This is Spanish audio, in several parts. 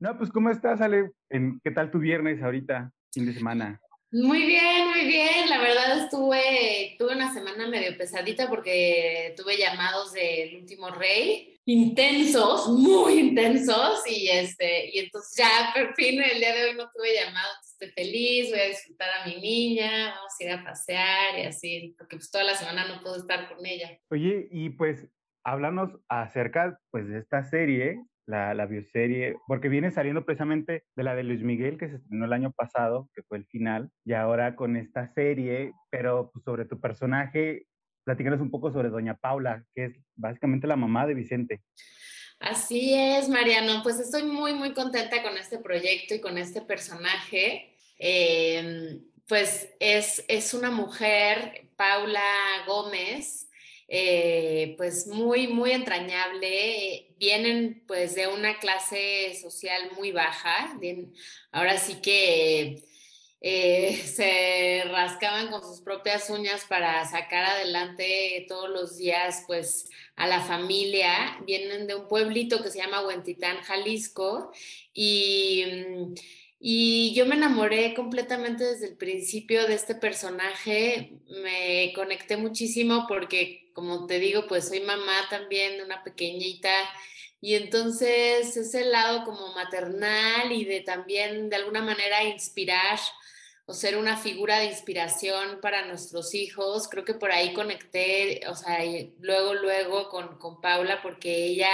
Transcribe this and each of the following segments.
No, pues ¿cómo estás, Ale? ¿Qué tal tu viernes ahorita, fin de semana? Muy bien, muy bien. La verdad estuve, tuve una semana medio pesadita porque tuve llamados del último rey, intensos, muy intensos, y este, y entonces ya por fin el día de hoy no tuve llamados, estoy feliz, voy a disfrutar a mi niña, vamos a ir a pasear y así, porque pues toda la semana no puedo estar con ella. Oye, y pues háblanos acerca pues de esta serie la, la, bioserie, porque viene saliendo precisamente de la de Luis Miguel, que se estrenó el año pasado, que fue el final, y ahora con esta serie, pero pues, sobre tu personaje, platícanos un poco sobre Doña Paula, que es básicamente la mamá de Vicente. Así es, Mariano, pues estoy muy, muy contenta con este proyecto y con este personaje. Eh, pues es, es una mujer, Paula Gómez, eh, pues muy, muy entrañable. Vienen pues de una clase social muy baja. ahora sí que eh, se rascaban con sus propias uñas para sacar adelante todos los días pues a la familia. Vienen de un pueblito que se llama Huentitán, Jalisco. Y mm, y yo me enamoré completamente desde el principio de este personaje, me conecté muchísimo porque, como te digo, pues soy mamá también de una pequeñita y entonces ese lado como maternal y de también de alguna manera inspirar o ser una figura de inspiración para nuestros hijos, creo que por ahí conecté, o sea, luego, luego con, con Paula porque ella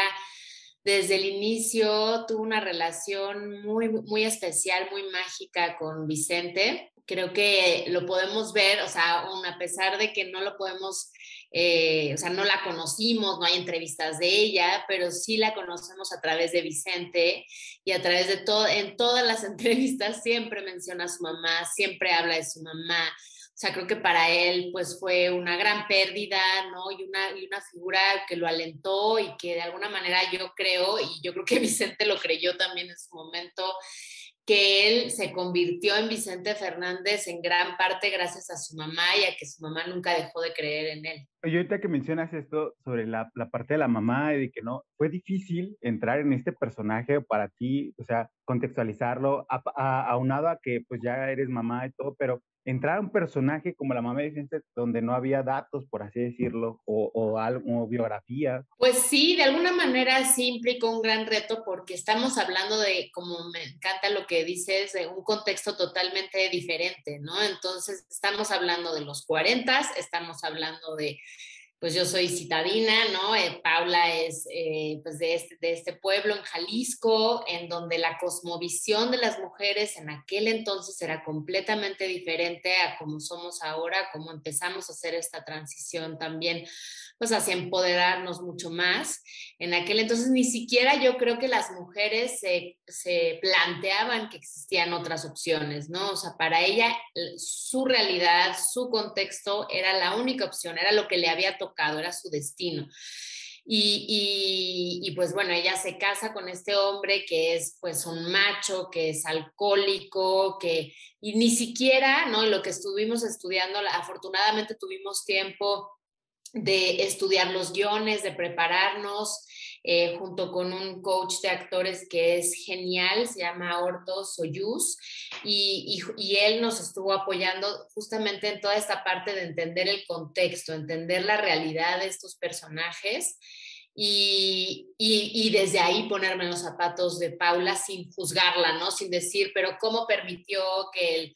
desde el inicio tuvo una relación muy, muy especial, muy mágica con Vicente. Creo que lo podemos ver, o sea, a pesar de que no lo podemos, eh, o sea, no la conocimos, no hay entrevistas de ella, pero sí la conocemos a través de Vicente y a través de todo, en todas las entrevistas siempre menciona a su mamá, siempre habla de su mamá, o sea, creo que para él pues fue una gran pérdida, ¿no? Y una, y una figura que lo alentó y que de alguna manera yo creo, y yo creo que Vicente lo creyó también en su momento, que él se convirtió en Vicente Fernández en gran parte gracias a su mamá y a que su mamá nunca dejó de creer en él. Oye, ahorita que mencionas esto sobre la, parte de la mamá y de que no, fue difícil entrar en este personaje para ti, o sea, contextualizarlo, aunado a, a, que pues ya eres mamá y todo, pero entrar a un personaje como la mamá de Vicente, donde no había datos, por así decirlo, o, o, algo, biografía. Pues sí, de alguna manera sí implicó un gran reto porque estamos hablando de, como me encanta lo que dices, de un contexto totalmente diferente, ¿no? Entonces, estamos hablando de los 40, estamos hablando de pues yo soy citadina, ¿no? Eh, Paula es eh, pues de este, de este pueblo en Jalisco, en donde la cosmovisión de las mujeres en aquel entonces era completamente diferente a como somos ahora, como empezamos a hacer esta transición también pues hacia empoderarnos mucho más. En aquel entonces ni siquiera yo creo que las mujeres se, se planteaban que existían otras opciones, ¿no? O sea, para ella su realidad, su contexto era la única opción, era lo que le había tocado, era su destino. Y, y, pues bueno, ella se casa con este hombre que es pues un macho, que es alcohólico, que y ni siquiera, ¿no? Lo que estuvimos estudiando, afortunadamente tuvimos tiempo de estudiar los guiones, de prepararnos, eh, junto con un coach de actores que es genial, se llama Orto Soyuz, y, y, él nos estuvo apoyando justamente en toda esta parte de entender el contexto, entender la realidad de estos personajes. Y, y, desde ahí ponerme en los zapatos de Paula sin juzgarla, ¿no? Sin decir, pero ¿cómo permitió que el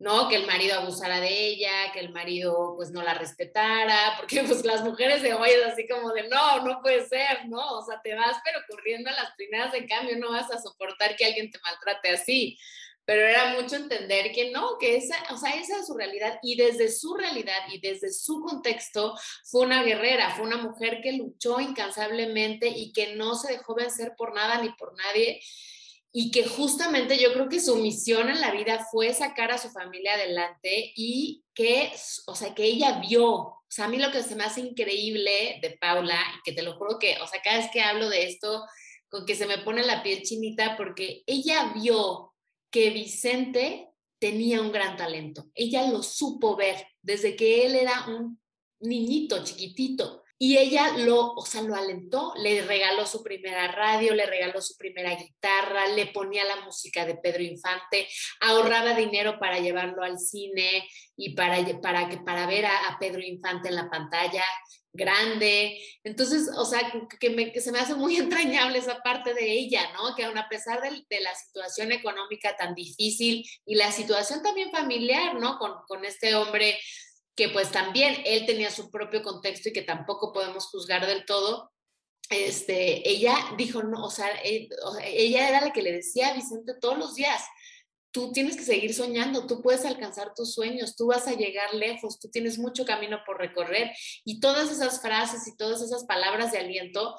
¿no? Que el marido abusara de ella, que el marido pues no la respetara, porque pues las mujeres de hoy es así como de, no, no puede ser, ¿no? O sea, te vas pero corriendo a las primeras de cambio, no vas a soportar que alguien te maltrate así. Pero era mucho entender que no, que esa, o sea, esa es su realidad y desde su realidad y desde su contexto fue una guerrera, fue una mujer que luchó incansablemente y que no se dejó vencer por nada ni por nadie y que justamente yo creo que su misión en la vida fue sacar a su familia adelante y que, o sea, que ella vio, o sea, a mí lo que se me hace increíble de Paula, y que te lo juro que, o sea, cada vez que hablo de esto, con que se me pone la piel chinita, porque ella vio que Vicente tenía un gran talento, ella lo supo ver desde que él era un niñito chiquitito y ella lo, o sea, lo alentó, le regaló su primera radio, le regaló su primera guitarra, le ponía la música de Pedro Infante, ahorraba dinero para llevarlo al cine y para, para, para ver a, Pedro Infante en la pantalla grande. Entonces, o sea, que, se me hace muy entrañable esa parte de ella, ¿no? Que aun a pesar de, de, la situación económica tan difícil y la situación también familiar, ¿no? Con, con este hombre que pues también él tenía su propio contexto y que tampoco podemos juzgar del todo, este, ella dijo, no, o sea, eh, ella era la que le decía a Vicente todos los días, tú tienes que seguir soñando, tú puedes alcanzar tus sueños, tú vas a llegar lejos, tú tienes mucho camino por recorrer. Y todas esas frases y todas esas palabras de aliento,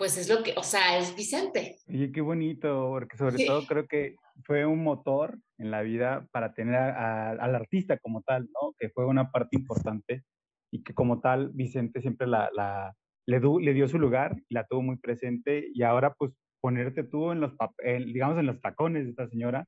pues es lo que, o sea, es Vicente. Oye, qué bonito, porque sobre todo creo que fue un motor en la vida para tener al artista como tal, ¿no? Que fue una parte importante y que como tal Vicente siempre la, la le, le, dio su lugar, la tuvo muy presente y ahora pues ponerte tú en los, digamos, en los tacones de esta señora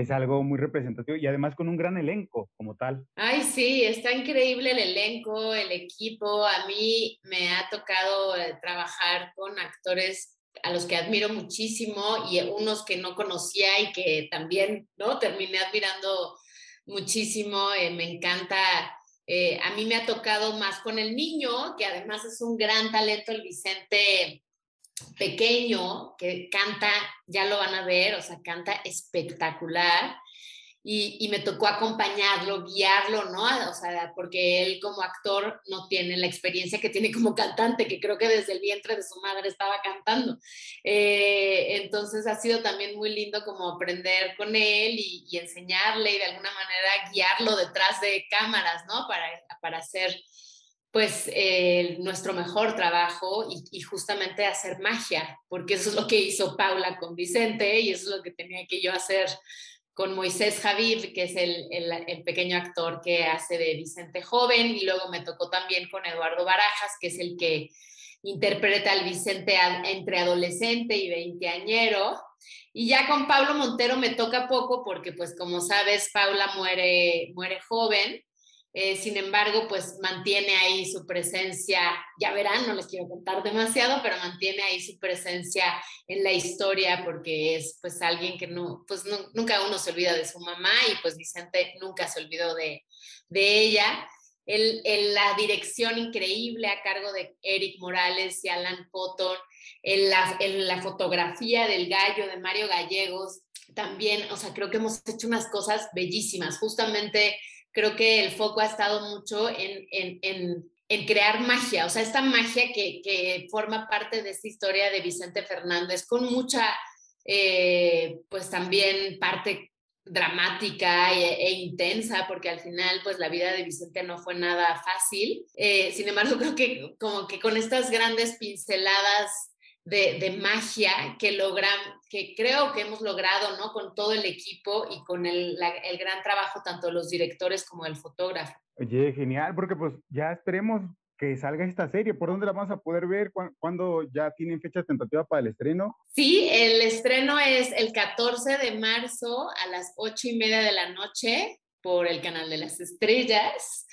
es algo muy representativo y además con un gran elenco como tal. Ay, sí, está increíble el elenco, el equipo. A mí me ha tocado eh, trabajar con actores a los que admiro muchísimo y unos que no conocía y que también, ¿no? Terminé admirando muchísimo, eh, me encanta. Eh, a mí me ha tocado más con el niño, que además es un gran talento, el Vicente pequeño, que canta, ya lo van a ver, o sea, canta espectacular y, me tocó acompañarlo, guiarlo, ¿no? O sea, porque él como actor no tiene la experiencia que tiene como cantante, que creo que desde el vientre de su madre estaba cantando. Eh, entonces ha sido también muy lindo como aprender con él y, enseñarle y de alguna manera guiarlo detrás de cámaras, ¿no? Para, para hacer pues eh, nuestro mejor trabajo y, justamente hacer magia, porque eso es lo que hizo Paula con Vicente y eso es lo que tenía que yo hacer con Moisés Javid, que es el, el, pequeño actor que hace de Vicente Joven, y luego me tocó también con Eduardo Barajas, que es el que interpreta al Vicente entre adolescente y veinteañero. Y ya con Pablo Montero me toca poco porque, pues como sabes, Paula muere, muere joven eh, sin embargo, pues mantiene ahí su presencia, ya verán, no les quiero contar demasiado, pero mantiene ahí su presencia en la historia porque es pues alguien que no, pues nunca uno se olvida de su mamá y pues Vicente nunca se olvidó de, de ella. El, la dirección increíble a cargo de Eric Morales y Alan Cotton, en la, en la fotografía del gallo de Mario Gallegos, también, o sea, creo que hemos hecho unas cosas bellísimas, justamente creo que el foco ha estado mucho en, en, crear magia, o sea, esta magia que, que, forma parte de esta historia de Vicente Fernández, con mucha, eh, pues también parte dramática e, e, intensa, porque al final, pues la vida de Vicente no fue nada fácil. Eh, sin embargo, creo que como que con estas grandes pinceladas de, magia que logran, que creo que hemos logrado, ¿no? Con todo el equipo y con el, el gran trabajo tanto de los directores como del fotógrafo. Oye, genial, porque pues ya esperemos que salga esta serie. ¿Por dónde la vamos a poder ver? ¿Cuándo ya tienen fecha tentativa para el estreno? Sí, el estreno es el 14 de marzo a las 8 y media de la noche por el canal de las estrellas.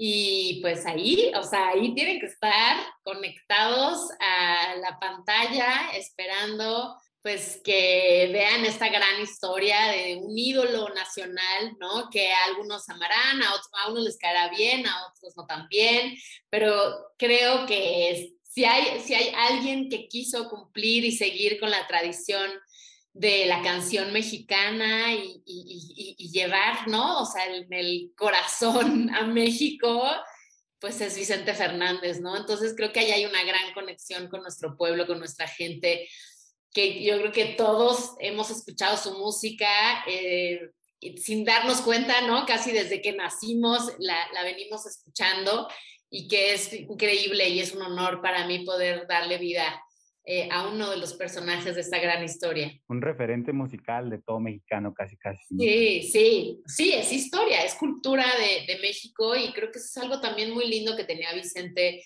Y pues ahí, o sea, ahí tienen que estar conectados a la pantalla esperando pues que vean esta gran historia de un ídolo nacional, ¿no? Que a algunos amarán, a otros a unos les caerá bien, a otros no tan bien, pero creo que si hay, si hay alguien que quiso cumplir y seguir con la tradición de la canción mexicana y, llevar, ¿no? O sea, en el corazón a México, pues es Vicente Fernández, ¿no? Entonces creo que ahí hay una gran conexión con nuestro pueblo, con nuestra gente, que yo creo que todos hemos escuchado su música eh, sin darnos cuenta, ¿no? Casi desde que nacimos la, la venimos escuchando y que es increíble y es un honor para mí poder darle vida eh, a uno de los personajes de esta gran historia. Un referente musical de todo mexicano, casi, casi. Sí, sí, sí, es historia, es cultura de, de México y creo que eso es algo también muy lindo que tenía Vicente.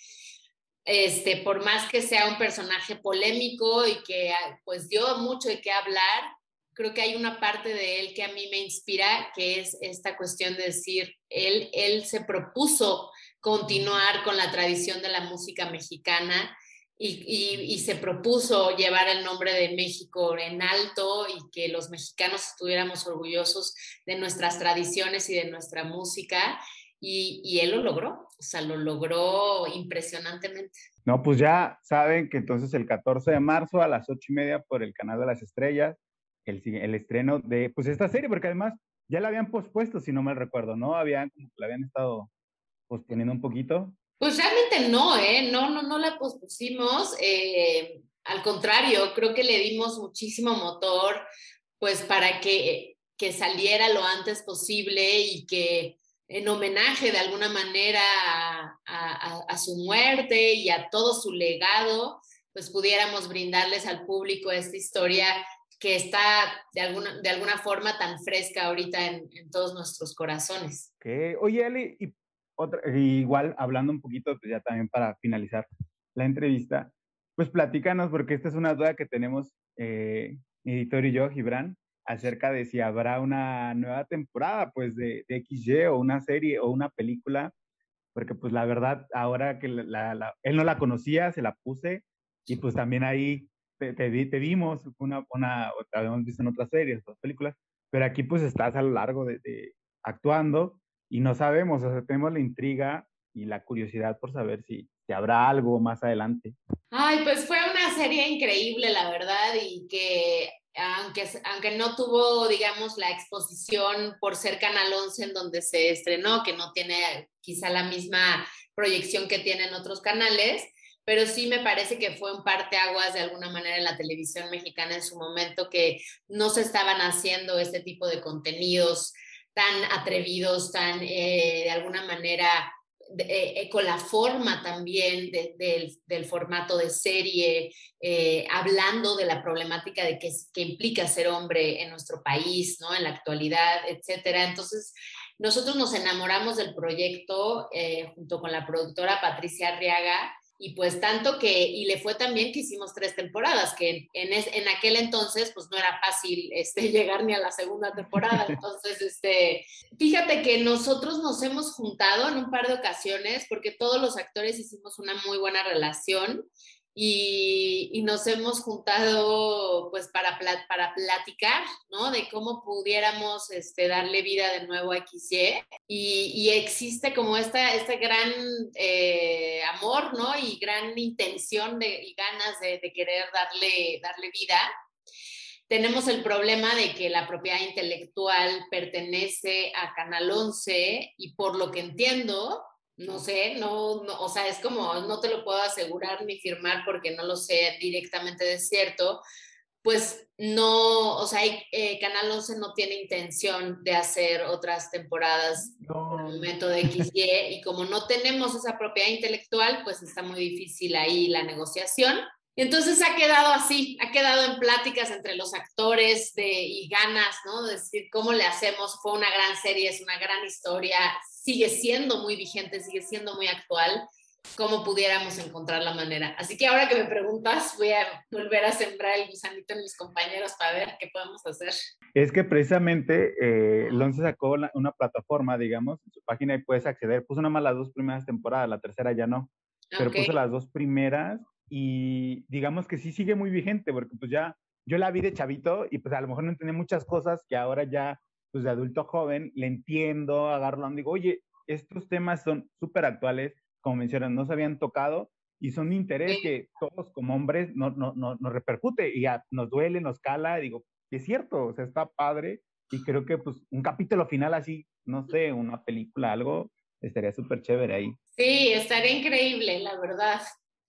Este, por más que sea un personaje polémico y que pues dio mucho de qué hablar, creo que hay una parte de él que a mí me inspira, que es esta cuestión de decir, él, él se propuso continuar con la tradición de la música mexicana y, se propuso llevar el nombre de México en alto y que los mexicanos estuviéramos orgullosos de nuestras tradiciones y de nuestra música. Y, y, él lo logró, o sea, lo logró impresionantemente. No, pues ya saben que entonces el 14 de marzo a las ocho y media por el canal de las estrellas, el, el estreno de pues esta serie, porque además ya la habían pospuesto, si no mal recuerdo, ¿no? Habían, como que la habían estado posponiendo un poquito. Pues realmente no, ¿eh? No, no, no la pospusimos. Eh, al contrario, creo que le dimos muchísimo motor, pues para que, que saliera lo antes posible y que en homenaje de alguna manera a, a, su muerte y a todo su legado, pues pudiéramos brindarles al público esta historia que está de alguna, de alguna forma tan fresca ahorita en, todos nuestros corazones. Okay. Oye, Ali, y igual hablando un poquito, pues ya también para finalizar la entrevista, pues platícanos, porque esta es una duda que tenemos eh, editor y yo, Gibran, acerca de si habrá una nueva temporada, pues de, de XY o una serie o una película, porque pues la verdad, ahora que la, él no la conocía, se la puse y pues también ahí te, te, vimos, una, una, habíamos visto en otras series, otras películas, pero aquí pues estás a lo largo de, de actuando y no sabemos, o sea, tenemos la intriga y la curiosidad por saber si, habrá algo más adelante. Ay, pues fue una serie increíble, la verdad, y que aunque, aunque no tuvo, digamos, la exposición por ser Canal 11 en donde se estrenó, que no tiene quizá la misma proyección que tienen otros canales, pero sí me parece que fue un parteaguas de alguna manera en la televisión mexicana en su momento que no se estaban haciendo este tipo de contenidos tan atrevidos, tan eh, de alguna manera eh, eh, con la forma también del, formato de serie, hablando de la problemática de que, implica ser hombre en nuestro país, ¿no? En la actualidad, etcétera. Entonces, nosotros nos enamoramos del proyecto junto con la productora Patricia Arriaga y pues tanto que, y le fue también que hicimos tres temporadas, que en, en aquel entonces pues no era fácil este, llegar ni a la segunda temporada. Entonces, este, fíjate que nosotros nos hemos juntado en un par de ocasiones porque todos los actores hicimos una muy buena relación y, nos hemos juntado pues para, para platicar, ¿no? De cómo pudiéramos este, darle vida de nuevo a XY y, existe como esta, este gran eh, amor, ¿no? Y gran intención de, y ganas de, de, querer darle, darle vida. Tenemos el problema de que la propiedad intelectual pertenece a Canal 11 y por lo que entiendo, no sé, no, no, o sea, es como, no te lo puedo asegurar ni firmar porque no lo sé directamente de cierto, pues no, o sea, eh, Canal 11 no tiene intención de hacer otras temporadas en el momento de XY y como no tenemos esa propiedad intelectual, pues está muy difícil ahí la negociación. Entonces ha quedado así, ha quedado en pláticas entre los actores de, y ganas, ¿no? De decir, ¿cómo le hacemos? Fue una gran serie, es una gran historia, sigue siendo muy vigente, sigue siendo muy actual, cómo pudiéramos encontrar la manera. Así que ahora que me preguntas, voy a volver a sembrar el gusanito en mis compañeros para ver qué podemos hacer. Es que precisamente eh, Lonce sacó una, plataforma, digamos, en su página y puedes acceder. Puso nada más las dos primeras temporadas, la tercera ya no, pero puso las dos primeras y digamos que sí sigue muy vigente porque pues ya yo la vi de chavito y pues a lo mejor no entendía muchas cosas que ahora ya pues de adulto joven, le entiendo, agarro, digo, oye, estos temas son súper actuales, como mencionan, no se habían tocado y son de interés que todos como hombres no, no, no, nos repercute y nos duele, nos cala, digo, es cierto, o sea, está padre y creo que pues un capítulo final así, no sé, una película, algo, estaría súper chévere ahí. Sí, estaría increíble, la verdad.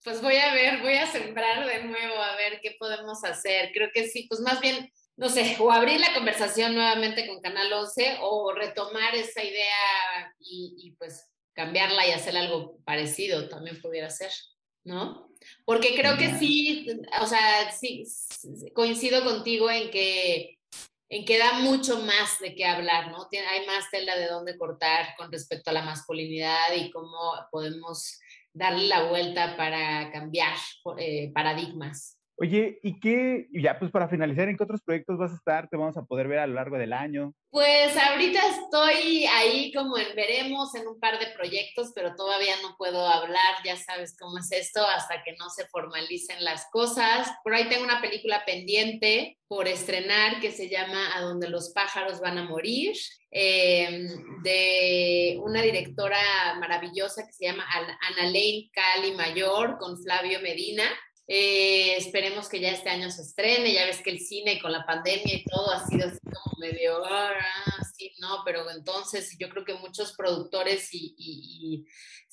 Pues voy a ver, voy a sembrar de nuevo a ver qué podemos hacer. Creo que sí, pues más bien no sé, o abrir la conversación nuevamente con Canal 11 o retomar esa idea y, pues cambiarla y hacer algo parecido también pudiera ser, ¿no? Porque creo que sí, o sea, sí, coincido contigo en que, en que da mucho más de qué hablar, ¿no? hay más tela de dónde cortar con respecto a la masculinidad y cómo podemos darle la vuelta para cambiar eh, paradigmas. Oye, ¿y qué, ya pues para finalizar, ¿en qué otros proyectos vas a estar? ¿Te vamos a poder ver a lo largo del año? Pues ahorita estoy ahí como en veremos en un par de proyectos, pero todavía no puedo hablar, ya sabes cómo es esto, hasta que no se formalicen las cosas. Por ahí tengo una película pendiente por estrenar que se llama A donde los pájaros van a morir, eh, de una directora maravillosa que se llama Ana Lane Cali Mayor con Flavio Medina. Eh, esperemos que ya este año se estrene. Ya ves que el cine con la pandemia y todo ha sido así como medio, no, pero entonces yo creo que muchos productores y,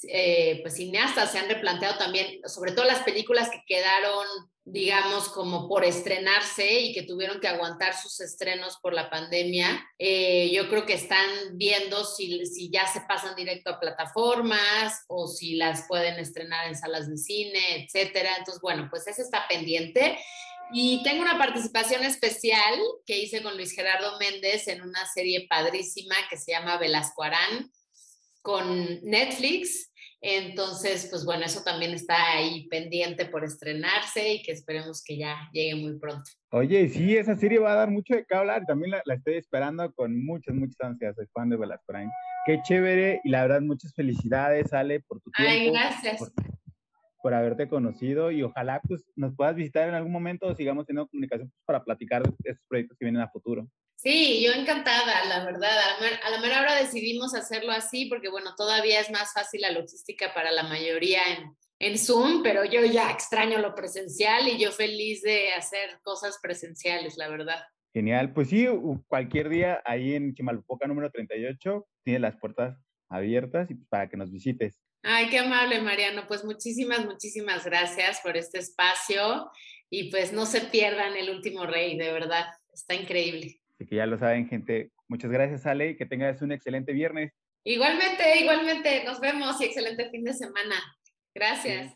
eh, pues cineastas se han replanteado también, sobre todo las películas que quedaron digamos, como por estrenarse y que tuvieron que aguantar sus estrenos por la pandemia. Eh, yo creo que están viendo si, si ya se pasan directo a plataformas o si las pueden estrenar en salas de cine, etcétera. Entonces, bueno, pues eso está pendiente. Y tengo una participación especial que hice con Luis Gerardo Méndez en una serie padrísima que se llama Velasco Arán con Netflix entonces, pues bueno, eso también está ahí pendiente por estrenarse y que esperemos que ya llegue muy pronto. Oye, sí, esa serie va a dar mucho de qué hablar. También la, estoy esperando con muchas, muchas ansias. Soy fan de Velasco Qué chévere y la verdad, muchas felicidades, Ale, por tu tiempo. Ay, gracias. Por, haberte conocido y ojalá pues nos puedas visitar en algún momento o sigamos teniendo comunicación pues, para platicar de estos proyectos que vienen a futuro. Sí, yo encantada, la verdad. A la mera hora decidimos hacerlo así porque, bueno, todavía es más fácil la logística para la mayoría en, en Zoom, pero yo ya extraño lo presencial y yo feliz de hacer cosas presenciales, la verdad. Genial, pues sí, cualquier día ahí en Chimalpoca número 38 tiene las puertas abiertas y para que nos visites. Ay, qué amable, Mariano. Pues muchísimas, muchísimas gracias por este espacio y pues no se pierdan el último rey, de verdad, está increíble. Así que ya lo saben, gente. Muchas gracias, Ale, y que tengas un excelente viernes. Igualmente, igualmente. Nos vemos y excelente fin de semana. Gracias.